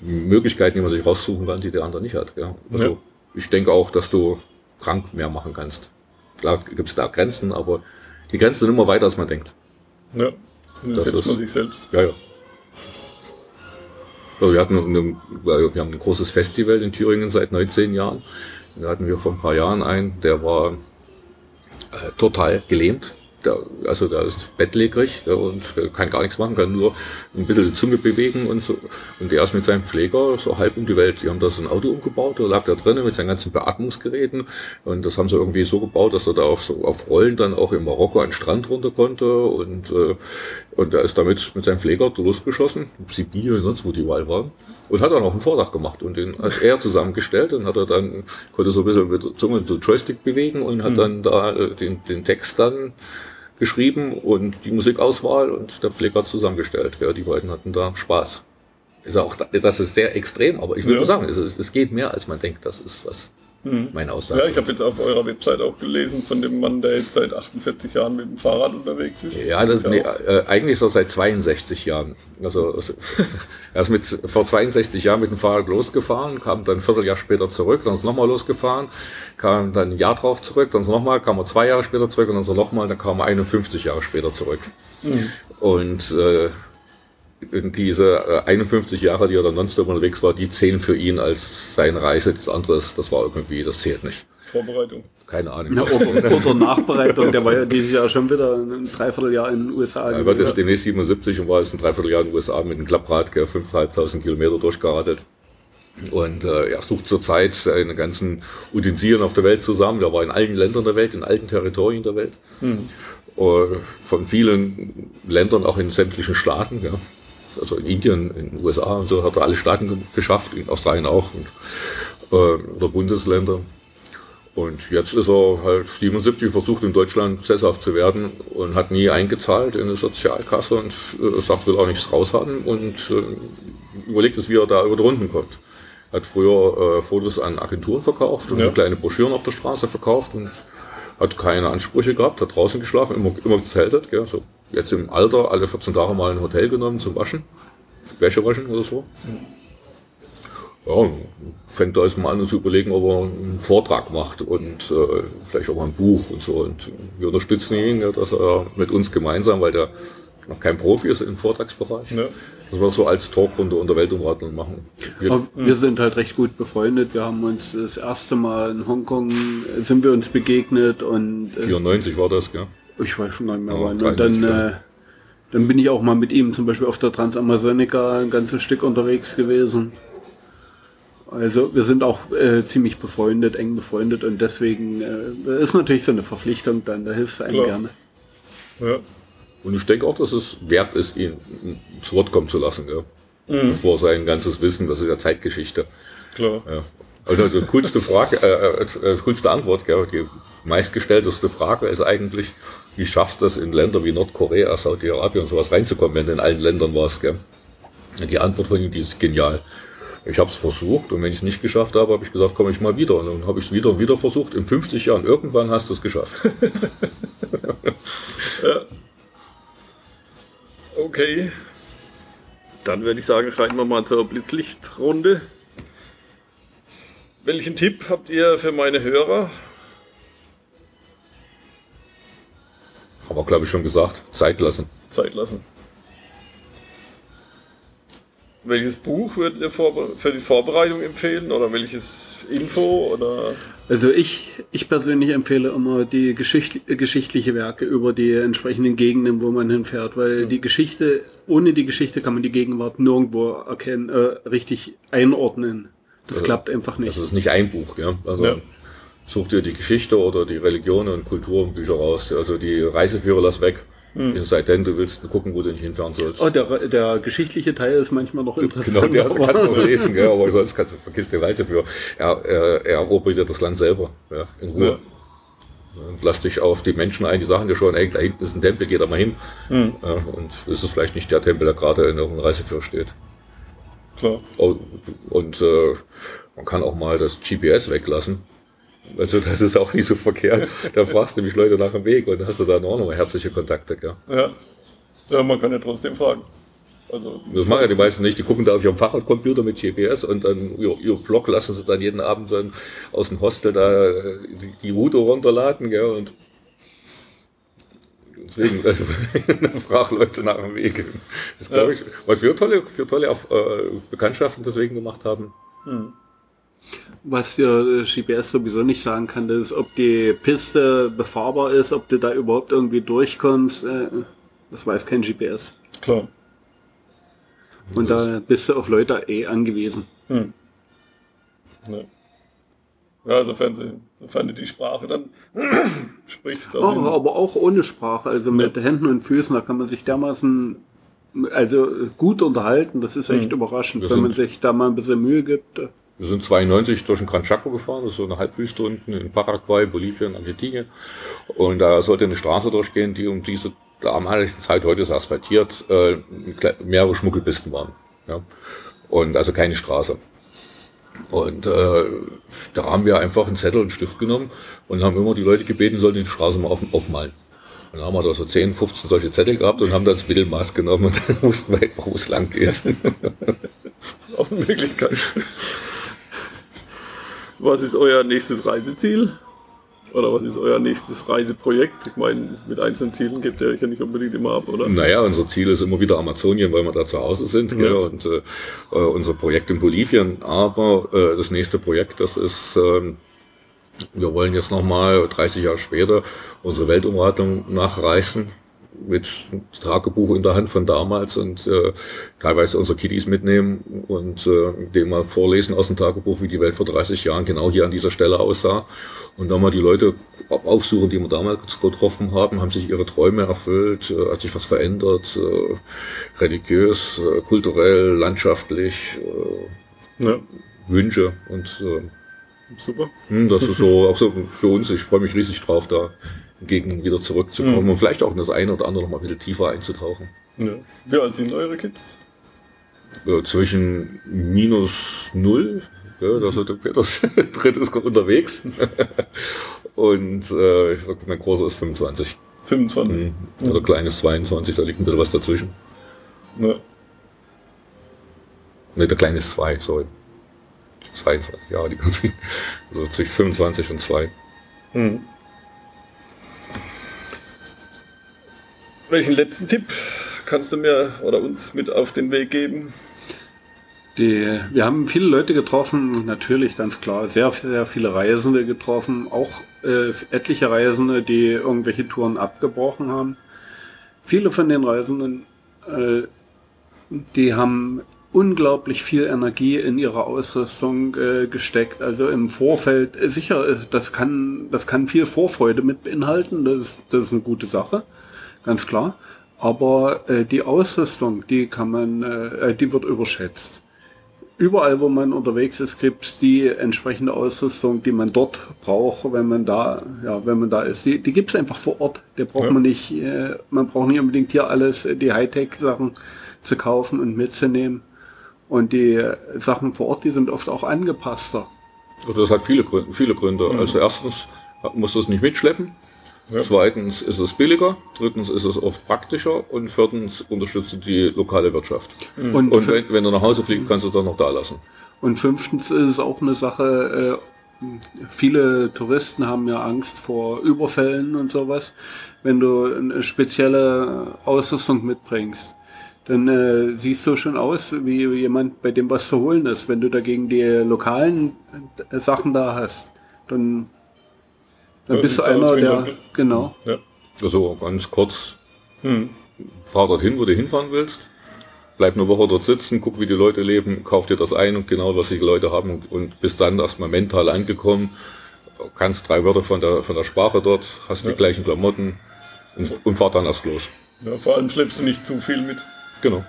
Möglichkeiten, die man sich raussuchen kann, die der andere nicht hat. Ja. Also Ja. ich denke auch, dass du krank mehr machen kannst. Klar gibt es da Grenzen, aber die Grenzen sind immer weiter, als man denkt. Ja. Das das setzt ist- man sich selbst. Ja, ja. Also wir, hatten eine, wir haben ein großes Festival in Thüringen seit 19 Jahren. Da hatten wir vor ein paar Jahren einen, der war äh, total gelähmt. Der, also der ist bettlägerig und äh, kann gar nichts machen, kann nur ein bisschen die Zunge bewegen und so. Und der ist mit seinem Pfleger so halb um die Welt. Die haben da so ein Auto umgebaut, da lag da drinnen mit seinen ganzen Beatmungsgeräten. Und das haben sie irgendwie so gebaut, dass er da auf, so, auf Rollen dann auch in Marokko an den Strand runter konnte. Und, äh, und er ist damit mit seinem Pfleger losgeschossen, Sibirien, sonst wo die Wahl waren. Und hat dann auch einen Vordach gemacht und den hat er zusammengestellt und hat er dann, konnte so ein bisschen mit der Zunge so Joystick bewegen und hat dann da äh, den, den Text dann geschrieben und die Musikauswahl und der Pfleger hat zusammengestellt. Ja, die beiden hatten da Spaß. Ist auch, das ist sehr extrem, aber ich würde Ja. sagen, es, es geht mehr, als man denkt. Das ist was meine Aussage. Ja, ich habe jetzt auf eurer Website auch gelesen von dem Mann, der jetzt seit 48 Jahren mit dem Fahrrad unterwegs ist. Ja, das, ist nee, auch- äh, eigentlich so seit 62 Jahren. Also also, *laughs* er ist mit, vor 62 Jahren mit dem Fahrrad losgefahren, kam dann ein Vierteljahr später zurück, dann ist nochmal losgefahren, kam dann ein Jahr drauf zurück, dann ist nochmal, kam er zwei Jahre später zurück und dann so nochmal, dann kam er 51 Jahre später zurück. Und äh, diese äh, 51 Jahre, die er dann nonstop unterwegs war, die zählen für ihn als seine Reise. Das andere, das war irgendwie, das zählt nicht. Vorbereitung. Keine Ahnung. Ja, oder, oder Nachbereitung, der war ja dieses Jahr schon wieder ein Dreivierteljahr in den USA. Er wird jetzt demnächst 77 und war jetzt ein Dreivierteljahr in den USA mit einem Klapprad, gell, 5.500 Kilometer durchgeradelt. Und äh, er sucht zurzeit seine ganzen Utensilien auf der Welt zusammen. Er war in allen Ländern der Welt, in allen Territorien der Welt. Äh, von vielen Ländern, auch in sämtlichen Staaten. Ja. Also in Indien, in den USA und so hat er alle Staaten ge geschafft, in Australien auch und äh, oder Bundesländer. Und jetzt ist er halt 77, versucht in Deutschland sesshaft zu werden und hat nie eingezahlt in eine Sozialkasse und äh, sagt, will auch nichts raushaben und äh, überlegt es, wie er da über die Runden kommt. Hat früher äh, Fotos an Agenturen verkauft und Ja. kleine Broschüren auf der Straße verkauft und hat keine Ansprüche gehabt, hat draußen geschlafen, immer, immer gezeltet. Gell? So jetzt im Alter alle 14 Tage mal ein Hotel genommen zum Waschen, Wäsche waschen oder so. Ja, fängt da jetzt mal an zu überlegen, ob er einen Vortrag macht und äh, vielleicht auch mal ein Buch und so. Und wir unterstützen ihn, ja, dass er mit uns gemeinsam, weil der noch kein Profi ist im Vortragsbereich. Ja. Das wir so als Talkrunde unter Weltumradlern machen. Wir, Aber wir sind halt recht gut befreundet. Wir haben uns das erste Mal in Hongkong äh, sind wir uns begegnet und äh, 94 war das, gell? Ich weiß schon gar nicht mehr wann. Und dann, 93, äh, dann bin ich auch mal mit ihm zum Beispiel auf der Transamazonica ein ganzes Stück unterwegs gewesen. Also wir sind auch äh, ziemlich befreundet, eng befreundet und deswegen äh, ist natürlich so eine Verpflichtung dann, da hilfst du einem Klar. gerne. Ja. Und ich denke auch, dass es wert ist, ihn zu Wort kommen zu lassen, gell? Bevor sein ganzes Wissen, das ist ja Zeitgeschichte. Klar. Ja. Also die coolste Frage, äh, äh, coolste Antwort, gell? die meistgestellteste Frage ist eigentlich, wie schaffst du es in Länder wie Nordkorea, Saudi-Arabien und sowas reinzukommen, wenn du in allen Ländern warst, gell? Die Antwort von ihm, die ist genial. Ich habe es versucht und wenn ich es nicht geschafft habe, habe ich gesagt, komme ich mal wieder. Und dann habe ich es wieder und wieder versucht. In 50 Jahren, irgendwann hast du es geschafft. *laughs* Okay. Dann würde ich sagen, schreiten wir mal zur Blitzlichtrunde. Welchen Tipp habt ihr für meine Hörer? Haben wir, glaube ich, schon gesagt. Zeit lassen. Zeit lassen. Welches Buch würdet ihr für die Vorbereitung empfehlen oder welches Info oder Also ich, ich persönlich empfehle immer die Geschicht, geschichtliche Werke über die entsprechenden Gegenden, wo man hinfährt, weil die Geschichte, ohne die Geschichte kann man die Gegenwart nirgendwo erkennen, äh, richtig einordnen. Das Also, klappt einfach nicht. Das ist nicht ein Buch. Ja? Also Ja. Such dir die Geschichte oder die Religion und Kultur und Bücher raus. Also die Reiseführer lass weg. Es sei denn, du willst gucken, wo du nicht hinfahren sollst. Oh, der, der geschichtliche Teil ist manchmal noch Genau, interessant. der *laughs* aber- kannst du noch lesen, gell, aber sonst kannst du vergiss die Reiseführer. Er, er, er erobert dir das Land selber, ja, in Ruhe. Ja. Und lass dich auf die Menschen ein, die sagen dir schon, ey, da hinten ist ein Tempel, geh da mal hin. Hm. Ja, und das ist vielleicht nicht der Tempel, der gerade in irgendeinem Reiseführer steht. klar? Oh, Und äh, man kann auch mal das GPS weglassen. Also das ist auch nicht so verkehrt. Da fragst du nämlich Leute nach dem Weg und dann hast du dann auch noch herzliche Kontakte. Gell? Ja. ja, man kann ja trotzdem fragen. Also Das machen ja die meisten nicht. Die gucken da auf ihrem Fahrradcomputer mit GPS und dann ihr, ihr Blog lassen sie dann jeden Abend dann aus dem Hostel da äh, die, die Route runterladen. Gell? Und deswegen, also, *laughs* frag Leute nach dem Weg. Das glaube ich, was wir tolle, für tolle äh, Bekanntschaften deswegen gemacht haben. Was dir äh, GPS sowieso nicht sagen kann, ist, ob die Piste befahrbar ist, ob du da überhaupt irgendwie durchkommst. Äh, das weiß kein GPS. klar. Und da bist du auf Leute eh angewiesen. Hm. Ja. ja, sofern, sie, sofern du die Sprache dann *clears throat* sprichst. Also Oh, aber auch ohne Sprache, also mit Händen und Füßen, da kann man sich dermaßen also gut unterhalten. Das ist echt Mhm. überraschend, Wir wenn man sich da mal ein bisschen Mühe gibt. Wir sind 92 durch den Gran Chaco gefahren, das ist so eine Halbwüste unten in Paraguay, Bolivien, Argentinien. Und da sollte eine Straße durchgehen, die um diese damalige Zeit, heute ist asphaltiert, äh, mehrere Schmuggelpisten waren. Ja? Und also keine Straße. Und äh, da haben wir einfach einen Zettel und einen Stift genommen und haben immer die Leute gebeten, sollen die Straße mal auf, aufmalen. Und dann haben wir da so 10, 15 solche Zettel gehabt und haben dann das Mittelmaß genommen und *laughs* dann wussten wir etwa, wo es lang geht. *laughs* auch eine Möglichkeit. Was ist euer nächstes Reiseziel? Oder was ist euer nächstes Reiseprojekt? Ich meine, mit einzelnen Zielen gebt ihr euch ja nicht unbedingt immer ab, oder? Naja, unser Ziel ist immer wieder Amazonien, weil wir da zu Hause sind. Gell? Und äh, äh, unser Projekt in Bolivien. Aber äh, das nächste Projekt, das ist, ähm, wir wollen jetzt nochmal 30 Jahre später unsere Weltumradung nachreißen mit Tagebuch in der Hand von damals und äh, teilweise unsere Kiddies mitnehmen und äh, dem mal vorlesen aus dem Tagebuch, wie die Welt vor 30 Jahren genau hier an dieser Stelle aussah. Und dann mal die Leute aufsuchen, die wir damals getroffen haben, haben sich ihre Träume erfüllt, äh, hat sich was verändert, äh, religiös, äh, kulturell, landschaftlich, äh, Ja, Wünsche und äh, super. hm, Das ist so auch so für uns. Ich freue mich riesig drauf, da gegen wieder zurückzukommen Mhm. und vielleicht auch in das eine oder andere noch mal ein bisschen tiefer einzutauchen. Ja. Wie alt sind eure Kids? Äh, zwischen minus null, ja, da ist der Peters drittes kommt unterwegs. *laughs* und äh, ich sag, mein Großer ist 25. 25. Mhm. Oder klein ist 22, da liegt ein bisschen was dazwischen. Ja. Ne, der kleine ist 2, sorry. 22, ja, die ganzen. *laughs* Also zwischen 25 und 2. Hm. Welchen letzten Tipp kannst du mir oder uns mit auf den Weg geben? Die, wir haben viele Leute getroffen, natürlich ganz klar, sehr, sehr viele Reisende getroffen, auch äh, etliche Reisende, die irgendwelche Touren abgebrochen haben. Viele von den Reisenden, äh, die haben unglaublich viel Energie in ihre Ausrüstung äh, gesteckt. Also im Vorfeld, äh, sicher, äh, das kann, das kann viel Vorfreude mit beinhalten, das das ist eine gute Sache, ganz klar. Aber äh, die Ausrüstung, die kann man, äh, die wird überschätzt überall, wo man unterwegs ist, gibt es die entsprechende Ausrüstung, die man dort braucht, wenn man da, ja, wenn man da ist. Die, die gibt es einfach vor Ort. Der braucht ja. man nicht, äh, man braucht nicht unbedingt hier alles, äh, die Hightech-Sachen zu kaufen und mitzunehmen. Und die Sachen vor Ort, die sind oft auch angepasster. Also das hat viele Gründe. Viele Gründe. Mhm. Also erstens muss das nicht mitschleppen. Ja. Zweitens ist es billiger, drittens ist es oft praktischer und viertens unterstützt die lokale Wirtschaft. Mhm. Und, und wenn, wenn, du nach Hause fliegst, kannst du es doch noch da lassen. Und fünftens ist es auch eine Sache, äh, viele Touristen haben ja Angst vor Überfällen und sowas. Wenn du eine spezielle Ausrüstung mitbringst, dann äh, siehst du schon aus wie jemand, bei dem was zu holen ist. Wenn du dagegen die lokalen Sachen da hast, dann dann bist du einer, der. Genau. Ja. Also ganz kurz. Hm. Fahr dorthin, wo du hinfahren willst. Bleib eine Woche dort sitzen, guck, wie die Leute leben, kauf dir das ein und genau, was die Leute haben und, und bist dann erstmal mental angekommen. Kannst drei Wörter von der, von der Sprache dort, hast ja. die gleichen Klamotten und, und fahr dann erst los. Ja, vor allem schleppst du nicht zu viel mit. Genau.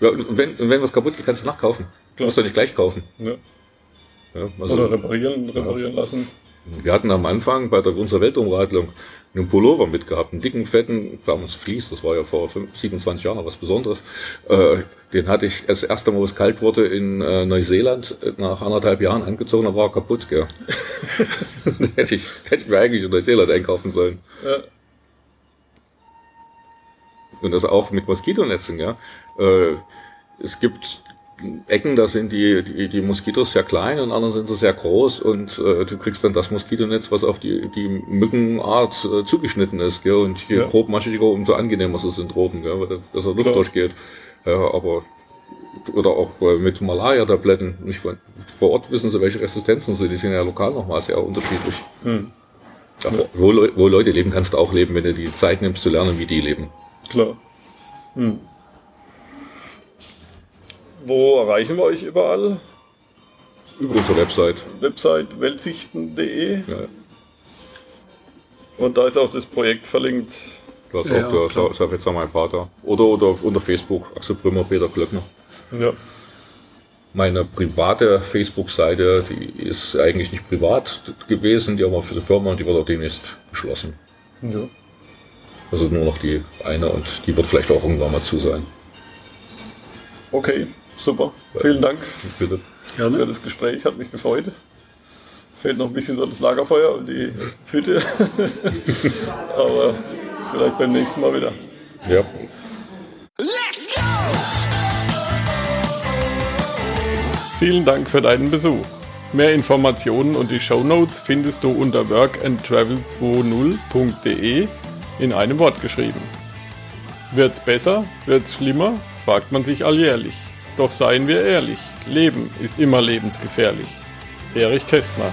Ja, wenn, wenn was kaputt geht, kannst du nachkaufen. Du musst du nicht gleich kaufen. Ja. Ja, also, Oder reparieren, reparieren lassen. Wir hatten am Anfang bei der, unserer Weltumradlung einen Pullover mitgehabt, einen dicken, fetten, damals Fließ, das war ja vor 27 Jahren noch was Besonderes. Äh, den hatte ich das erste Mal, wo es kalt wurde, in äh, Neuseeland äh, nach anderthalb Jahren angezogen, dann war er kaputt, gell. *laughs* *laughs* hätte, ich, hätte ich mir eigentlich in Neuseeland einkaufen sollen. Ja. Und das auch mit Moskitonetzen, ja. Äh, es gibt Ecken, da sind die, die, die Moskitos sehr klein und anderen sind sie sehr groß und äh, du kriegst dann das Moskitonetz, was auf die, die Mückenart äh, zugeschnitten ist. Gell? Und je ja. grobmaschiger, umso angenehmer ist es in Tropen, gell? weil da besser Luft Klar. durchgeht. Ja, aber oder auch äh, mit Malaria-Tabletten. Nicht vor Ort wissen sie, welche Resistenzen sind. Die sind ja lokal nochmal sehr unterschiedlich. Hm. Ja, wo, wo Leute leben, kannst du auch leben, wenn du die Zeit nimmst zu lernen, wie die leben. Klar. Hm. Wo erreichen wir euch überall? Über unsere Website. Website weltsichten.de. Ja. Und da ist auch das Projekt verlinkt. Da ist ja, auch der ja, Sag jetzt mein Vater. Oder, oder unter Facebook, Axel Brümmer, Peter Glöckner. Ja. Meine private Facebook-Seite, die ist eigentlich nicht privat gewesen, die haben wir für die Firma und die wird auch demnächst geschlossen. Ja. Also nur noch die eine und die wird vielleicht auch irgendwann mal zu sein. Okay. Super. Vielen Dank Bitte. für das Gespräch. Hat mich gefreut. Es fehlt noch ein bisschen so das Lagerfeuer und die Hütte. *laughs* Aber vielleicht beim nächsten Mal wieder. Ja. Let's go! Vielen Dank für deinen Besuch. Mehr Informationen und die Show Notes findest du unter workandtravel20.de in einem Wort geschrieben. Wird's besser? Wird's schlimmer? fragt man sich alljährlich. Doch seien wir ehrlich, Leben ist immer lebensgefährlich. Erich Kästner